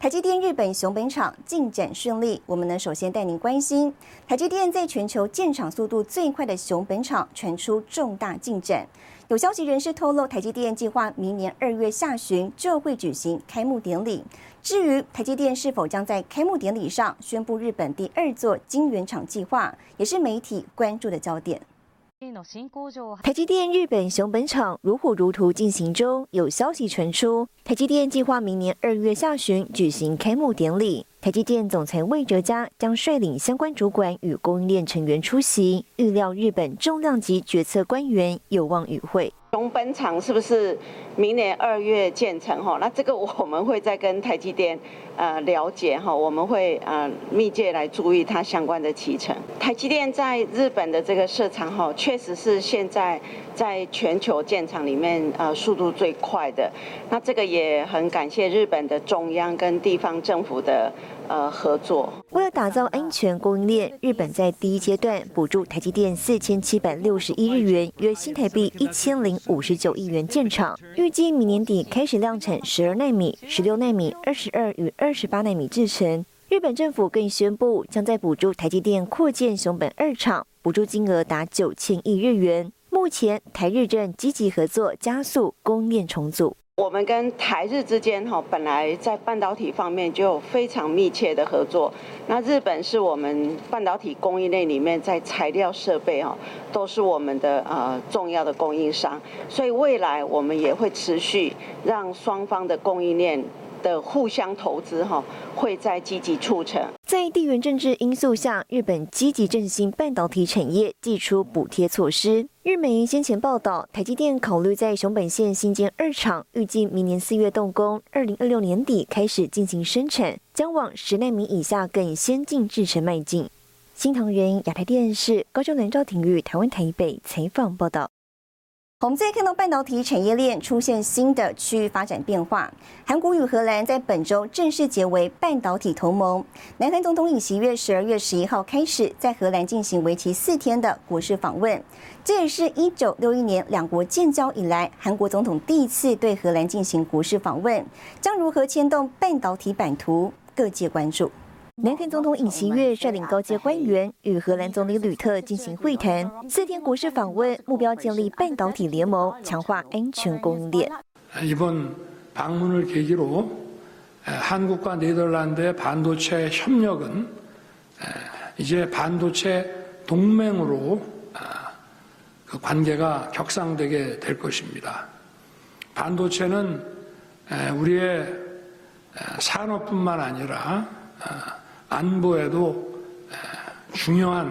台积电日本熊本厂进展顺利，我们呢首先带您关心台积电在全球建厂速度最快的熊本厂传出重大进展。有消息人士透露，台积电计划明年二月下旬就会举行开幕典礼。至于台积电是否将在开幕典礼上宣布日本第二座晶圆厂计划，也是媒体关注的焦点。台积电日本熊本厂如火如荼进行中，有消息传出，台积电计划明年二月下旬举行开幕典礼。台积电总裁魏哲嘉将率领相关主管与供应链成员出席，预料日本重量级决策官员有望与会。熊本厂是不是明年二月建成？哈，那这个我们会再跟台积电呃了解哈，我们会呃密切来注意它相关的启程。台积电在日本的这个市场哈，确实是现在在全球建厂里面呃速度最快的。那这个也很感谢日本的中央跟地方政府的。呃，合作。为了打造安全供应链，日本在第一阶段补助台积电四千七百六十亿日元，约新台币一千零五十九亿元建厂，预计明年底开始量产十二纳米、十六纳米、二十二与二十八纳米制程。日本政府更宣布，将在补助台积电扩建熊本二厂，补助金额达九千亿日元。目前台日正积极合作，加速供应链重组。我们跟台日之间哈，本来在半导体方面就有非常密切的合作。那日本是我们半导体供应链里面在材料设备哈，都是我们的呃重要的供应商。所以未来我们也会持续让双方的供应链。的互相投资哈，会在积极促成。在地缘政治因素下，日本积极振兴半导体产业，寄出补贴措施。日媒先前报道，台积电考虑在熊本县新建二厂，预计明年四月动工，二零二六年底开始进行生产，将往十纳米以下更先进制程迈进。新唐人亚太电视高雄南赵廷玉台湾台北采访报道。我们再看到半导体产业链出现新的区域发展变化。韩国与荷兰在本周正式结为半导体同盟。南韩总统尹锡悦十二月十一号开始在荷兰进行为期四天的国事访问，这也是一九六一年两国建交以来韩国总统第一次对荷兰进行国事访问，将如何牵动半导体版图，各界关注。南韩总统尹锡悦率领高阶官员与荷兰总理吕特进行会谈，四天国事访问，目标建立半导体联盟，强化安全供应链。이번방문을계기로한국과네덜란드의반도체협력은이제반도체동맹으로그관계가격상되게될것입니다 반도체는우리의산업뿐만아니라 安全也是国家安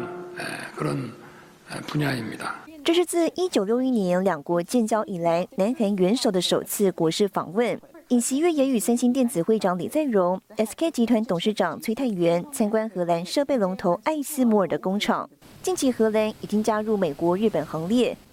全的重要分野。这是自一九六一年两国建交以来，南韩元首的首次国事访问。尹锡悦也与三星电子会长李在镕、SK 集团董事长崔泰源参观荷兰设备龙头艾斯摩尔的工厂。近期，荷兰已经加入美国、日本行列。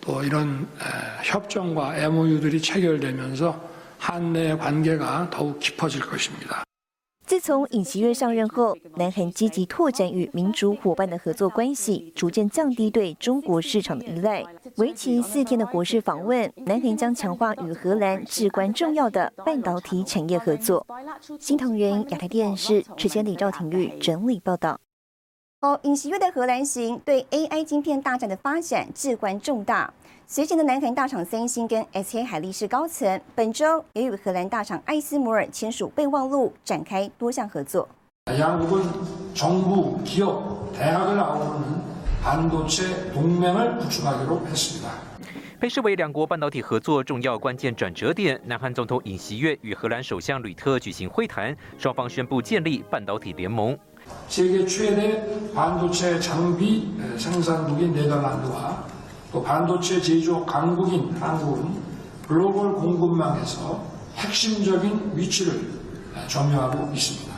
또 이런 협정과 MOU들이 체결되면서 한내의 관계가 더욱 깊어질 것입니다. 自从尹锡悦上任后，南韩积极拓展与民主伙伴的合作关系，逐渐降低对中国市场的依赖。为期四天的国事访问，南韩将强化与荷兰至关重要的半导体产业合作。新唐人亚太电视持前李兆廷玉整理报道。 哦，尹锡悦的荷兰行对 AI 晶片大战的发展至关重大。随行的南韩大厂三星跟 SK 海力士高层本周也与荷兰大厂艾斯摩尔签署备忘录，展开多项合作。被视为两国半导体合作重要关键转折点，南韩总统尹锡悦与荷兰首相吕特举行会谈，双方宣布建立半导体联盟。 세계 최대 반도체 장비 생산국인 네덜란드와 또 반도체 제조 강국인 한국은 글로벌 공급망에서 핵심적인 위치를 점유하고 있습니다。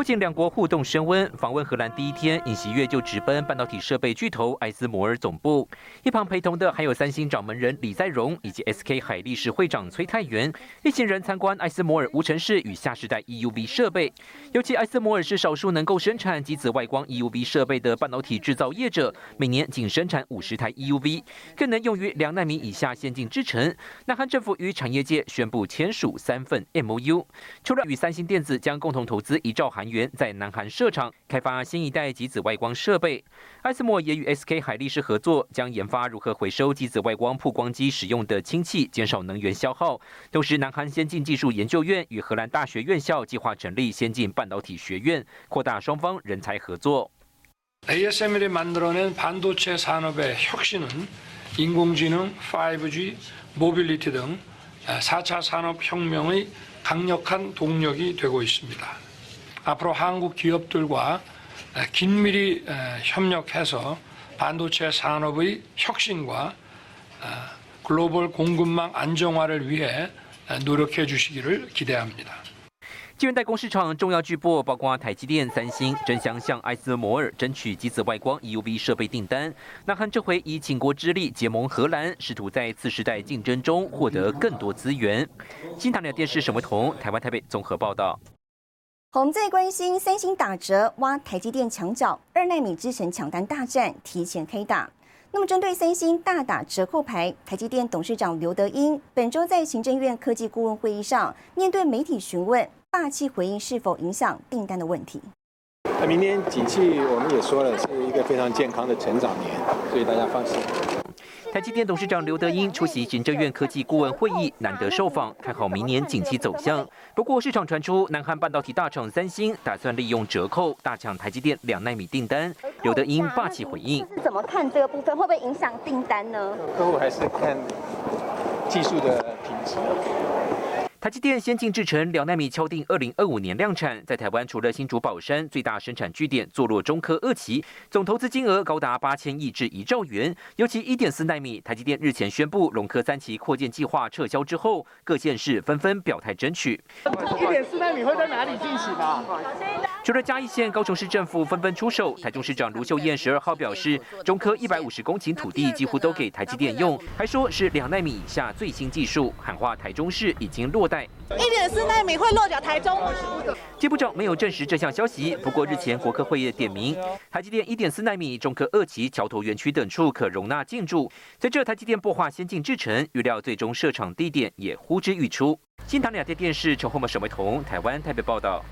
不仅两国互动升温，访问荷兰第一天，尹锡悦就直奔半导体设备巨头艾斯摩尔总部。一旁陪同的还有三星掌门人李在镕以及 SK 海力士会长崔泰元。一行人参观艾斯摩尔无尘室与下世代 EUV 设备。尤其艾斯摩尔是少数能够生产极紫外光 EUV 设备的半导体制造业者，每年仅生产五十台 EUV，更能用于两纳米以下先进制程。南韩政府与产业界宣布签署三份 MOU，除了与三星电子将共同投资一兆韩。元在南韩设厂开发新一代极紫外光设备，艾斯莫也与 SK 海力士合作，将研发如何回收极紫外光曝光机使用的氢气，减少能源消耗。同时，南韩先进技术研究院与荷兰大学院校计划成立先进半导体学院，扩大双方人才合作。ASML이 만들어낸 반도체 산업의 혁신은 인공지능, 5G, 모빌리티 등 4차 산업혁명의 강력한 동력이 되고 있습니다. 앞으로 한국 기업들과 긴밀히 협력해서 반도체 산업의 혁신과 글로벌 공급망 안정화를 위해 노력해 주시기를 기대합니다. 晶圆代工市场重要巨擘包括台积电、三星争相向艾斯摩尔争取极紫外光 EUV 设备订单。南韩这回以倾国之力结盟荷兰，试图在次世代竞争中获得更多资源。新唐人电视沈维彤，台湾台北综合报道。 我们最关心三星打折挖台积电墙角，二纳米之神抢单大战提前开打。那么，针对三星大打折扣牌，台积电董事长刘德英本周在行政院科技顾问会议上，面对媒体询问，霸气回应是否影响订单的问题。那明年景气我们也说了，是一个非常健康的成长年，所以大家放心。台积电董事长刘德英出席行政院科技顾问会议，难得受访，看好明年景气走向。不过，市场传出南韩半导体大厂三星打算利用折扣大抢台积电两纳米订单，刘德英霸气回应：怎么看这个部分，会不会影响订单呢？客户还是看技术的品质。台积电先进制程两纳米敲定二零二五年量产，在台湾除了新竹宝山最大生产据点坐落中科二期，总投资金额高达八千亿至一兆元。尤其一点四纳米，台积电日前宣布龙科三期扩建计划撤销之后，各县市纷纷表态争取。一点四纳米会在哪里进行啊？除了嘉义县、高雄市政府纷纷出手，台中市长卢秀燕十二号表示，中科一百五十公顷土地几乎都给台积电用，还说是两纳米以下最新技术，喊话台中市已经落。一点四纳米会落脚台中吗？接部长没有证实这项消息。不过日前国科会议点名，台积电一点四纳米、中科二期、桥头园区等处可容纳进驻。在这台积电擘画先进制程，预料最终设厂地点也呼之欲出。新唐两电电视陈厚茂、沈维彤，台湾台北报道。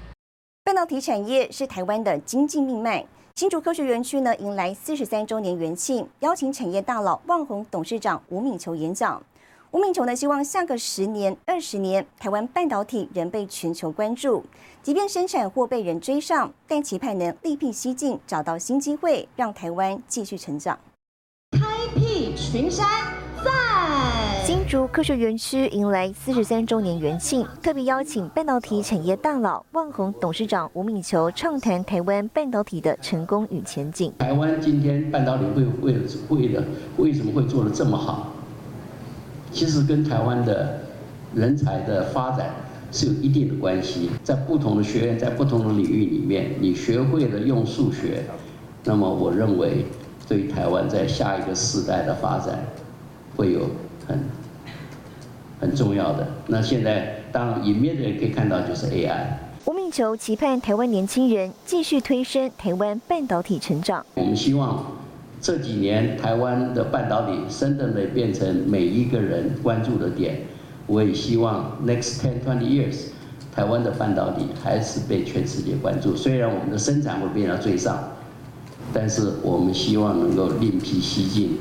半导体产业是台湾的经济命脉。新竹科学园区呢，迎来四十三周年元庆，邀请产业大佬万宏董事长吴敏球演讲。吴敏琼呢，希望下个十年、二十年，台湾半导体仍被全球关注。即便生产或被人追上，但期盼能另辟蹊径，找到新机会，让台湾继续成长。开辟群山在新竹科学园区迎来四十三周年元庆，特别邀请半导体产业大佬万宏董事长吴敏球畅谈台湾半导体的成功与前景。台湾今天半导体会为了为了为什么会做得这么好？其实跟台湾的人才的发展是有一定的关系，在不同的学院，在不同的领域里面，你学会了用数学，那么我认为对台湾在下一个世代的发展会有很很重要的。那现在当然，隐面的人可以看到就是 AI。吴敏球期盼台湾年轻人继续推升台湾半导体成长。我们希望。这几年台湾的半导体真正的变成每一个人关注的点，我也希望 next ten twenty years，台湾的半导体还是被全世界关注。虽然我们的生产会变得最上，但是我们希望能够另辟蹊径，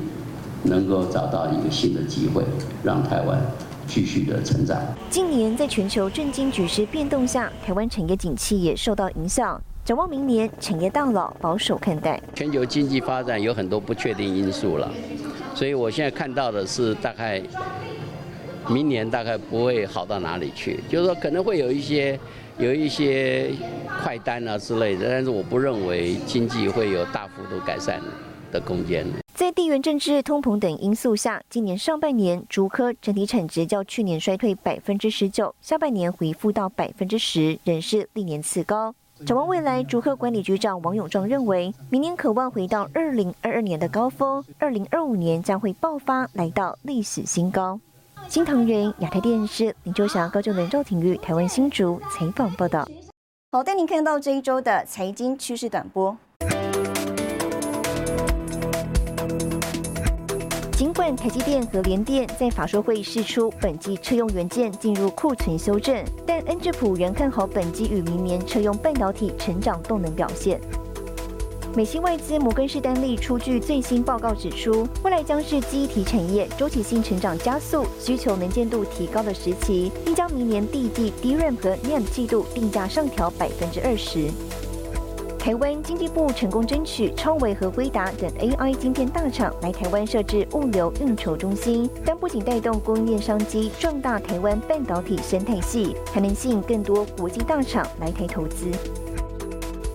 能够找到一个新的机会，让台湾继续的成长。近年在全球政经局势变动下，台湾产业景气也受到影响。展望明年，产业大佬保守看待。全球经济发展有很多不确定因素了，所以我现在看到的是大概明年大概不会好到哪里去，就是说可能会有一些有一些快单啊之类的，但是我不认为经济会有大幅度改善的空间。在地缘政治、通膨等因素下，今年上半年竹科整体产值较去年衰退百分之十九，下半年回复到百分之十，仍是历年次高。展望未来，竹客管理局长王永壮认为，明年渴望回到二零二二年的高峰，二零二五年将会爆发，来到历史新高。新唐人亚太电视林秋霞、高就能、赵廷玉台湾新竹采访报道。好，带您看到这一周的财经趋势短波。尽管台积电和联电在法说会释出本季车用元件进入库存修正，但恩智浦仍看好本季与明年车用半导体成长动能表现。美系外资摩根士丹利出具最新报告指出，未来将是记忆体产业周期性成长加速、需求能见度提高的时期，并将明年第一季 DRAM 和 NAND 季度定价上调百分之二十。台湾经济部成功争取超维和威达等 AI 晶片大厂来台湾设置物流运筹中心，但不仅带动供应链商机，壮大台湾半导体生态系，还能吸引更多国际大厂来台投资。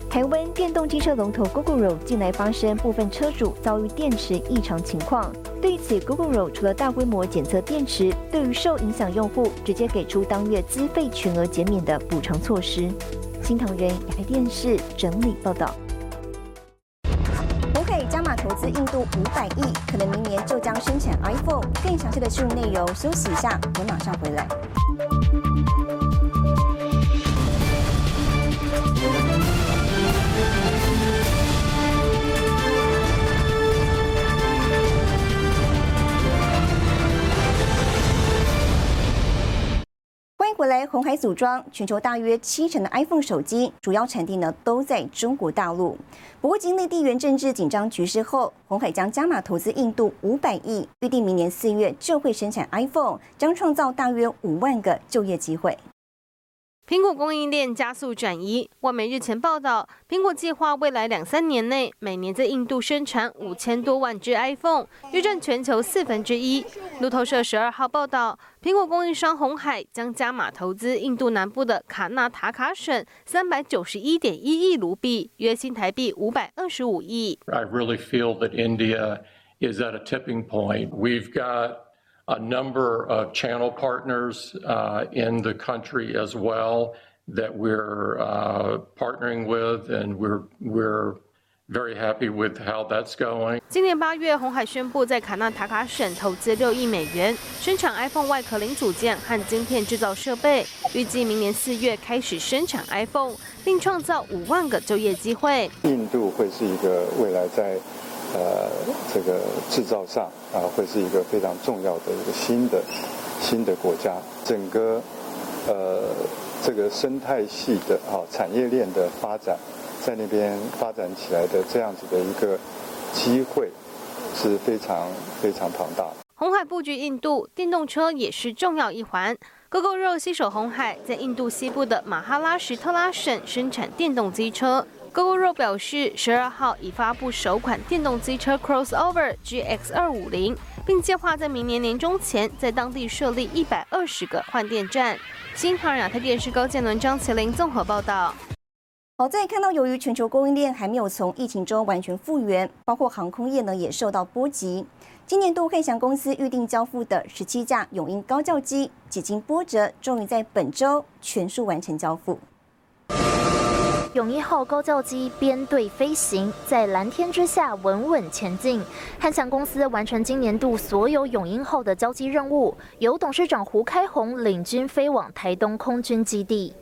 台湾电动机车龙头 Google 近来发生部分车主遭遇电池异常情况，对此 Google 除了大规模检测电池，对于受影响用户直接给出当月资费全额减免的补偿措施。新唐人亚太电视整理报道。红海加码投资印度五百亿，可能明年就将生产 iPhone。更详细的新闻内容，休息一下，我马上回来。回来，红海组装全球大约七成的 iPhone 手机，主要产地呢都在中国大陆。不过，经历地缘政治紧张局势后，红海将加码投资印度五百亿，预定明年四月就会生产 iPhone，将创造大约五万个就业机会。苹果供应链加速转移。外媒日前报道，苹果计划未来两三年内每年在印度生产五千多万只 iPhone，约占全球四分之一。路透社十二号报道，苹果供应商红海将加码投资印度南部的卡纳塔卡省三百九十一点一亿卢币，约新台币五百二十五亿。I really feel that India is at a tipping point. We've got a number of channel partners uh, in the country as well that we're uh, partnering with, and we're we're very happy with how that's going. 今年八月，红海宣布在卡纳塔卡省投资六亿美元，生产 iPhone 外壳零组件和晶片制造设备，预计明年四月开始生产 iPhone，并创造五万个就业机会。印度会是一个未来在 呃，这个制造上啊，会是一个非常重要的一个新的新的国家。整个呃这个生态系的啊产业链的发展，在那边发展起来的这样子的一个机会是非常非常庞大。红海布局印度，电动车也是重要一环。GoGo 肉携手红海，在印度西部的马哈拉什特拉省生产电动机车。GoGoRo 表示，十二号已发布首款电动机车 Crossover GX 二五零，并计划在明年年中前在当地设立一百二十个换电站。新唐亚太电视高建伦、张麒麟综合报道。好在看到，由于全球供应链还没有从疫情中完全复原，包括航空业呢也受到波及。今年度汉翔公司预定交付的十七架永鹰高教机，几经波折，终于在本周全数完成交付。永一号高教机编队飞行，在蓝天之下稳稳前进。汉翔公司完成今年度所有永鹰号的交机任务，由董事长胡开宏领军飞往台东空军基地。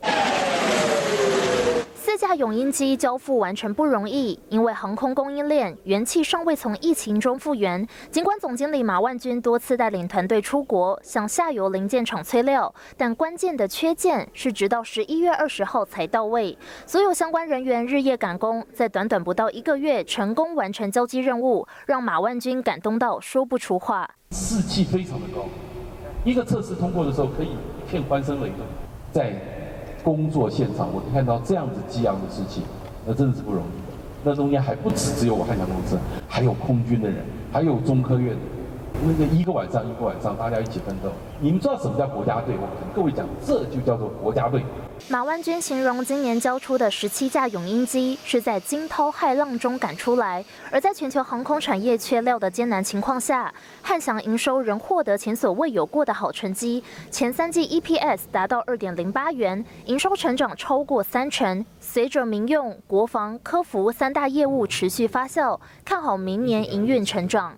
四架永鹰机交付完成不容易，因为航空供应链元气尚未从疫情中复原。尽管总经理马万军多次带领团队出国向下游零件厂催料，但关键的缺件是直到十一月二十号才到位。所有相关人员日夜赶工，在短短不到一个月成功完成交机任务，让马万军感动到说不出话。士气非常的高，一个测试通过的时候可以一片欢声雷动，在。工作现场，我看到这样子激昂的事情，那真的是不容易。那中间还不止只有我汉翔公司，还有空军的人，还有中科院的，那个一个晚上一个晚上，大家一起奋斗。你们知道什么叫国家队？我跟各位讲，这就叫做国家队。马万军形容今年交出的十七架永鹰机是在惊涛骇浪中赶出来，而在全球航空产业缺料的艰难情况下，汉翔营收仍获得前所未有过的好成绩。前三季 EPS 达到二点零八元，营收成长超过三成。随着民用、国防、科服三大业务持续发酵，看好明年营运成长。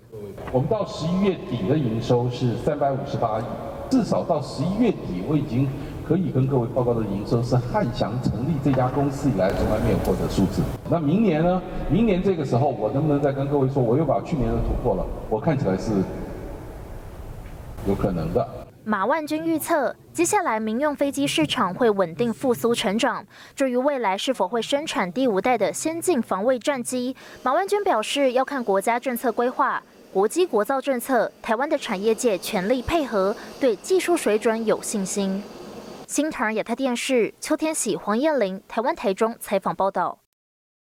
我们到十一月底的营收是三百五十八亿，至少到十一月底，我已经。可以跟各位报告的营收是汉翔成立这家公司以来从来没有过的数字。那明年呢？明年这个时候，我能不能再跟各位说，我又把去年的突破了？我看起来是有可能的。马万军预测，接下来民用飞机市场会稳定复苏成长。至于未来是否会生产第五代的先进防卫战机，马万军表示要看国家政策规划、国机国造政策，台湾的产业界全力配合，对技术水准有信心。新唐亚太电视邱天喜、黄燕玲，台湾台中采访报道。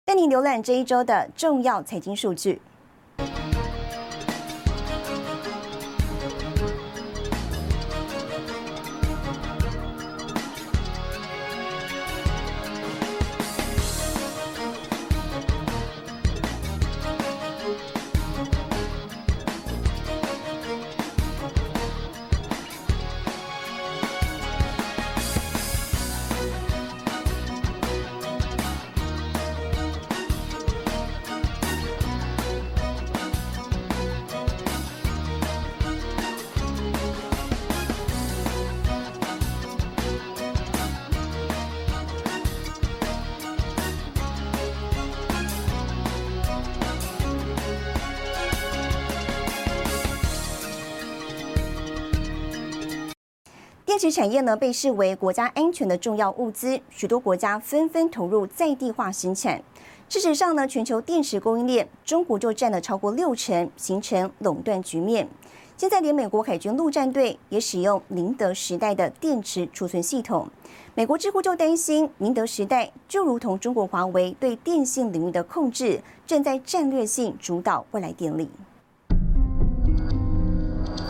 带您浏览这一周的重要财经数据。电池产业呢被视为国家安全的重要物资，许多国家纷纷投入在地化生产。事实上呢，全球电池供应链，中国就占了超过六成，形成垄断局面。现在连美国海军陆战队也使用宁德时代的电池储存系统。美国智库就担心，宁德时代就如同中国华为对电信领域的控制，正在战略性主导未来电力。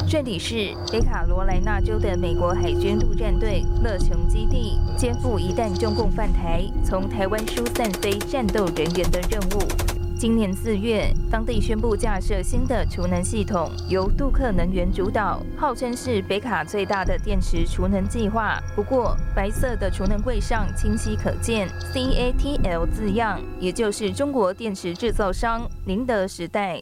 这里是北卡罗来纳州的美国海军陆战队乐城基地，肩负一旦中共犯台，从台湾疏散非战斗人员的任务。今年四月，当地宣布架设新的储能系统，由杜克能源主导，号称是北卡最大的电池储能计划。不过，白色的储能柜上清晰可见 CATL 字样，也就是中国电池制造商宁德时代。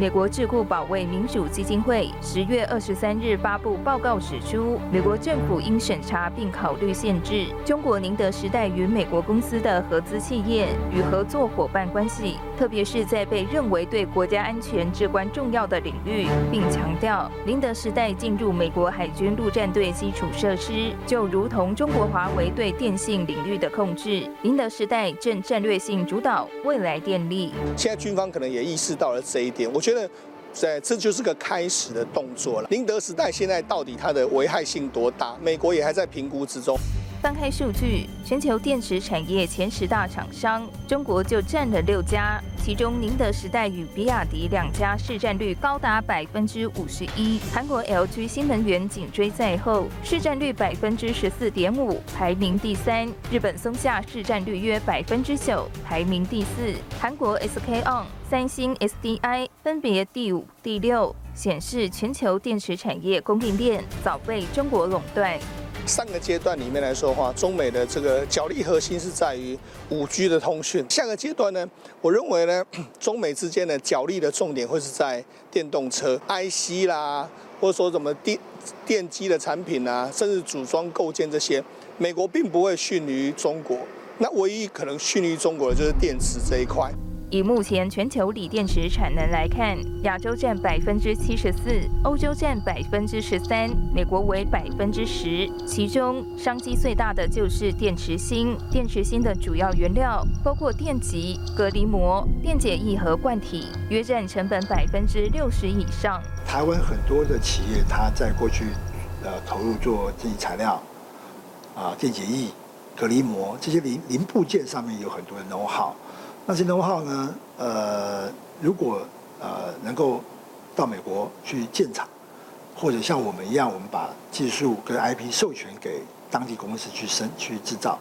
美国智库保卫民主基金会十月二十三日发布报告指出，美国政府应审查并考虑限制中国宁德时代与美国公司的合资企业与合作伙伴关系，特别是在被认为对国家安全至关重要的领域，并强调宁德时代进入美国海军陆战队基础设施，就如同中国华为对电信领域的控制。宁德时代正战略性主导未来电力。现在军方可能也意识到了这一点，我觉。觉得，在这就是个开始的动作了。宁德时代现在到底它的危害性多大？美国也还在评估之中。翻开数据，全球电池产业前十大厂商，中国就占了六家，其中宁德时代与比亚迪两家市占率高达百分之五十一，韩国 LG 新能源紧追在后，市占率百分之十四点五，排名第三。日本松下市占率约百分之九，排名第四。韩国 SK On、三星 SDI 分别第五、第六，显示全球电池产业供应链早被中国垄断。上个阶段里面来说的话，中美的这个角力核心是在于五 G 的通讯。下个阶段呢，我认为呢，中美之间的角力的重点会是在电动车 IC 啦，或者说什么电电机的产品啊，甚至组装构建这些，美国并不会逊于中国。那唯一可能逊于中国的就是电池这一块。以目前全球锂电池产能来看，亚洲占百分之七十四，欧洲占百分之十三，美国为百分之十。其中商机最大的就是电池芯。电池芯的主要原料包括电极、隔离膜、电解液和罐体，约占成本百分之六十以上。台湾很多的企业，它在过去呃投入做这些材料啊、电解液、隔离膜这些零零部件上面有很多的 know how。那些 know how 呢？呃，如果呃能够到美国去建厂，或者像我们一样，我们把技术跟 IP 授权给当地公司去生去制造，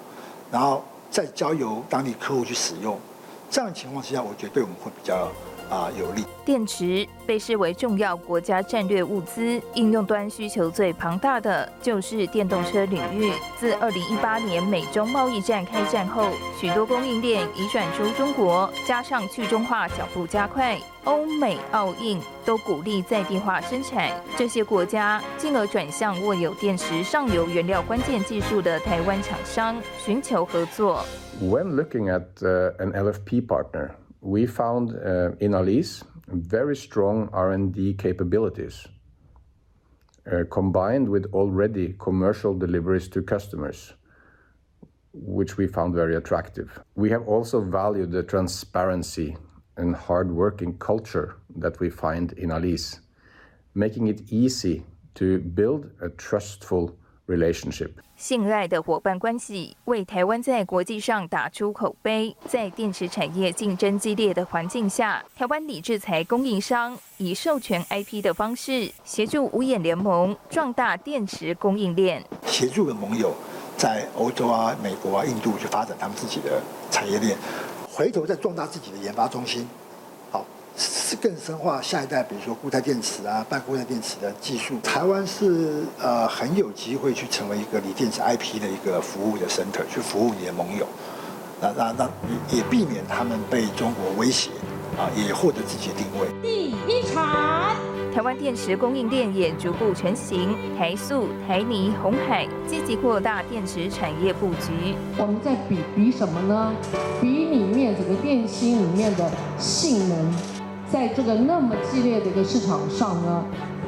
然后再交由当地客户去使用。这样的情况之下，我觉得对我们会比较。啊，有利。电池被视为重要国家战略物资，应用端需求最庞大的就是电动车领域。自二零一八年美中贸易战开战后，许多供应链已转出中国，加上去中化脚步加快，欧美澳印都鼓励在地化生产，这些国家进而转向握有电池上游原料关键技术的台湾厂商寻求合作。When looking at an LFP partner. We found uh, in Alice very strong R&D capabilities uh, combined with already commercial deliveries to customers, which we found very attractive. We have also valued the transparency and hard-working culture that we find in Alice, making it easy to build a trustful relationship. 信赖的伙伴关系，为台湾在国际上打出口碑。在电池产业竞争激烈的环境下，台湾锂制材供应商以授权 IP 的方式，协助五眼联盟壮大电池供应链，协助的盟友在欧洲啊、美国啊、印度去发展他们自己的产业链，回头再壮大自己的研发中心。是更深化下一代，比如说固态电池啊、半固态电池的技术。台湾是呃很有机会去成为一个锂电池 IP 的一个服务的 center，去服务你的盟友，那那那也避免他们被中国威胁，啊，也获得自己的定位。第一场，台湾电池供应链也逐步成型，台塑、台泥、红海积极扩大电池产业布局。我们在比比什么呢？比里面整个电芯里面的性能。在这个那么激烈的一个市场上呢，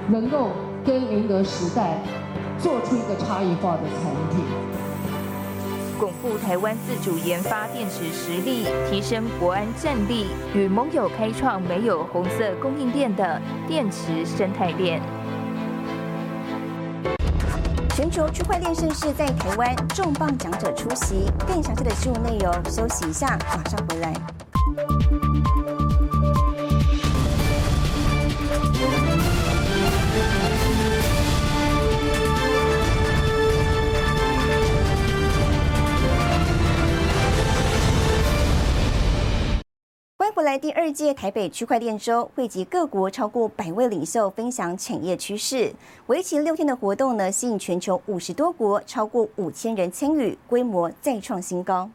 能够跟宁德时代做出一个差异化的产品，巩固台湾自主研发电池实力，提升国安战力，与盟友开创没有红色供应链的电池生态链。全球区块链盛事在台湾，重磅讲者出席。更详细的新闻内容，休息一下，马上回来。来第二届台北区块链周，汇集各国超过百位领袖，分享产业趋势。为期六天的活动呢，吸引全球五十多国超过五千人参与，规模再创新高。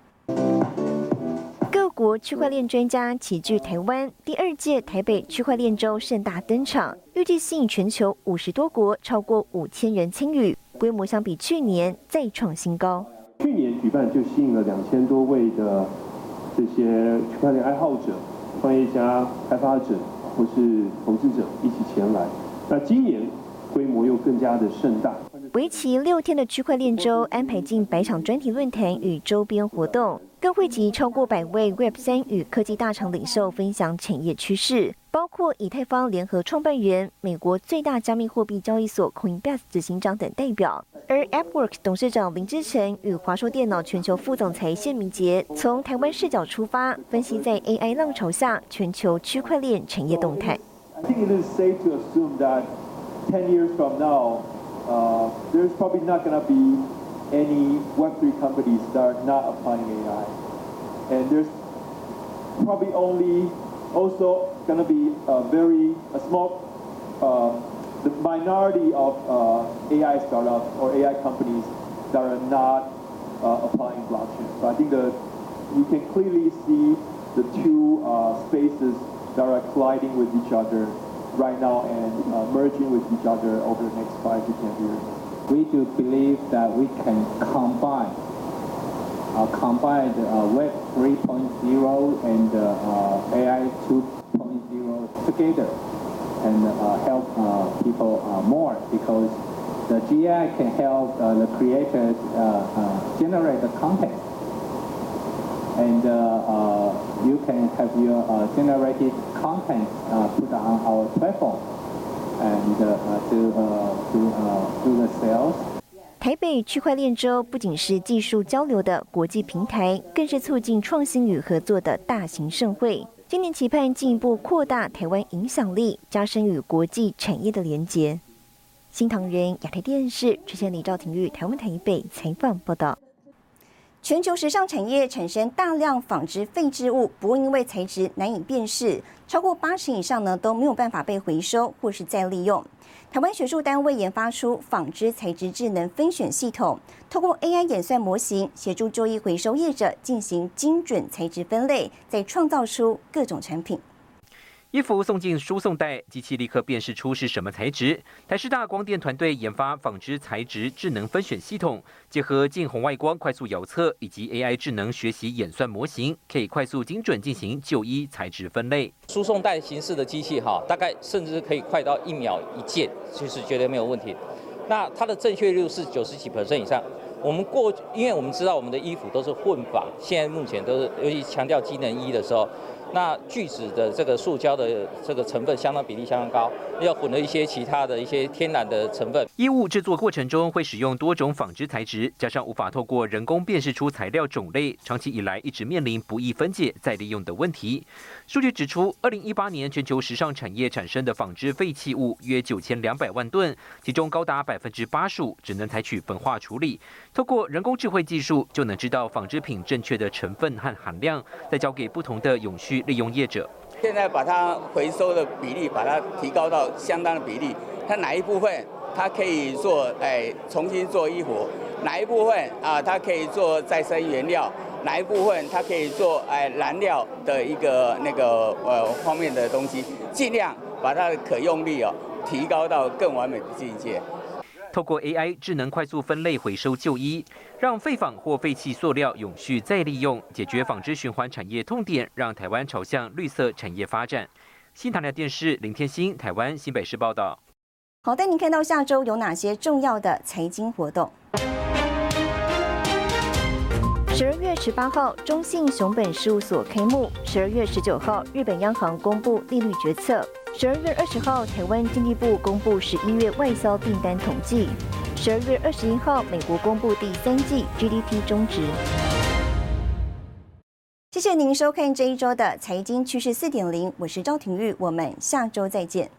各国区块链专家齐聚台湾，第二届台北区块链周盛大登场，预计吸引全球五十多国超过五千人参与，规模相比去年再创新高。去年举办就吸引了两千多位的这些区块链爱好者。创业家、开发者或是投资者一起前来，那今年规模又更加的盛大。为期六天的区块链周安排近百场专题论坛与周边活动，更汇集超过百位 Web 三与科技大厂领袖分享产业趋势。包括以太坊联合创办人、美国最大加密货币交易所 Coinbase 执行长等代表，而 AppWorks 董事长林志成与华硕电脑全球副总裁谢明杰，从台湾视角出发，分析在 AI 浪潮下全球区块链产业动态。umthere's probably not going to be any Web3 companies that are not applying AI, and there's probably only also going to be a very a small uh, the minority of uh, AI startups or AI companies that are not uh, applying blockchain. So I think that we can clearly see the two uh, spaces that are colliding with each other right now and uh, merging with each other over the next five to ten years. We do believe that we can combine uh, combine uh, Web 3.0 and uh, AI 2.0 together and uh, help uh, people uh, more because the GI can help the creators generate the content and you can have your generated content put on our platform and to, to do the sales 台北区块链周不仅是技术交流的国际平台，更是促进创新与合作的大型盛会。 今年期盼进一步扩大台湾影响力，加深与国际产业的连结。新唐人亚太电视之前李兆廷玉台湾台北采访报道。全球时尚产业产生大量纺织废置物，不过因为材质难以辨识，超过八成以上呢都没有办法被回收或是再利用。台湾学术单位研发出纺织材质智能分选系统，透过 AI 演算模型，协助周一回收业者进行精准材质分类，再创造出各种产品。衣服送进输送带，机器立刻辨识出是什么材质。台师大光电团队研发纺织材质智能分选系统，结合近红外光快速遥测以及 AI 智能学习演算模型，可以快速精准进行就医材质分类。输送带形式的机器哈，大概甚至可以快到一秒一件，其实绝对没有问题。那它的正确率是九十几百分以上。我们过，因为我们知道我们的衣服都是混纺，现在目前都是尤其强调机能衣的时候。那聚酯的这个塑胶的这个成分相当比例相当高，要混了一些其他的一些天然的成分。衣物制作过程中会使用多种纺织材质，加上无法透过人工辨识出材料种类，长期以来一直面临不易分解再利用的问题。数据指出，二零一八年全球时尚产业产生的纺织废弃物约九千两百万吨，其中高达百分之八十五只能采取焚化处理。透过人工智慧技术，就能知道纺织品正确的成分和含量，再交给不同的永续利用业者。现在把它回收的比例把它提高到相当的比例，它哪一部分它可以做哎重新做衣服，哪一部分啊它可以做再生原料。哪一部分它可以做哎燃料的一个那个呃方面的东西，尽量把它的可用率哦提高到更完美的境界。透过 AI 智能快速分类回收旧衣，让废纺或废弃塑料永续再利用，解决纺织循环产业痛点，让台湾朝向绿色产业发展。新唐人电视林天星，台湾新北市报道。好，带您看到下周有哪些重要的财经活动。十二月十八号，中信熊本事务所开幕；十二月十九号，日本央行公布利率决策；十二月二十号，台湾经济部公布十一月外销订单统计；十二月二十一号，美国公布第三季 GDP 中值。谢谢您收看这一周的财经趋势四点零，我是赵廷玉，我们下周再见。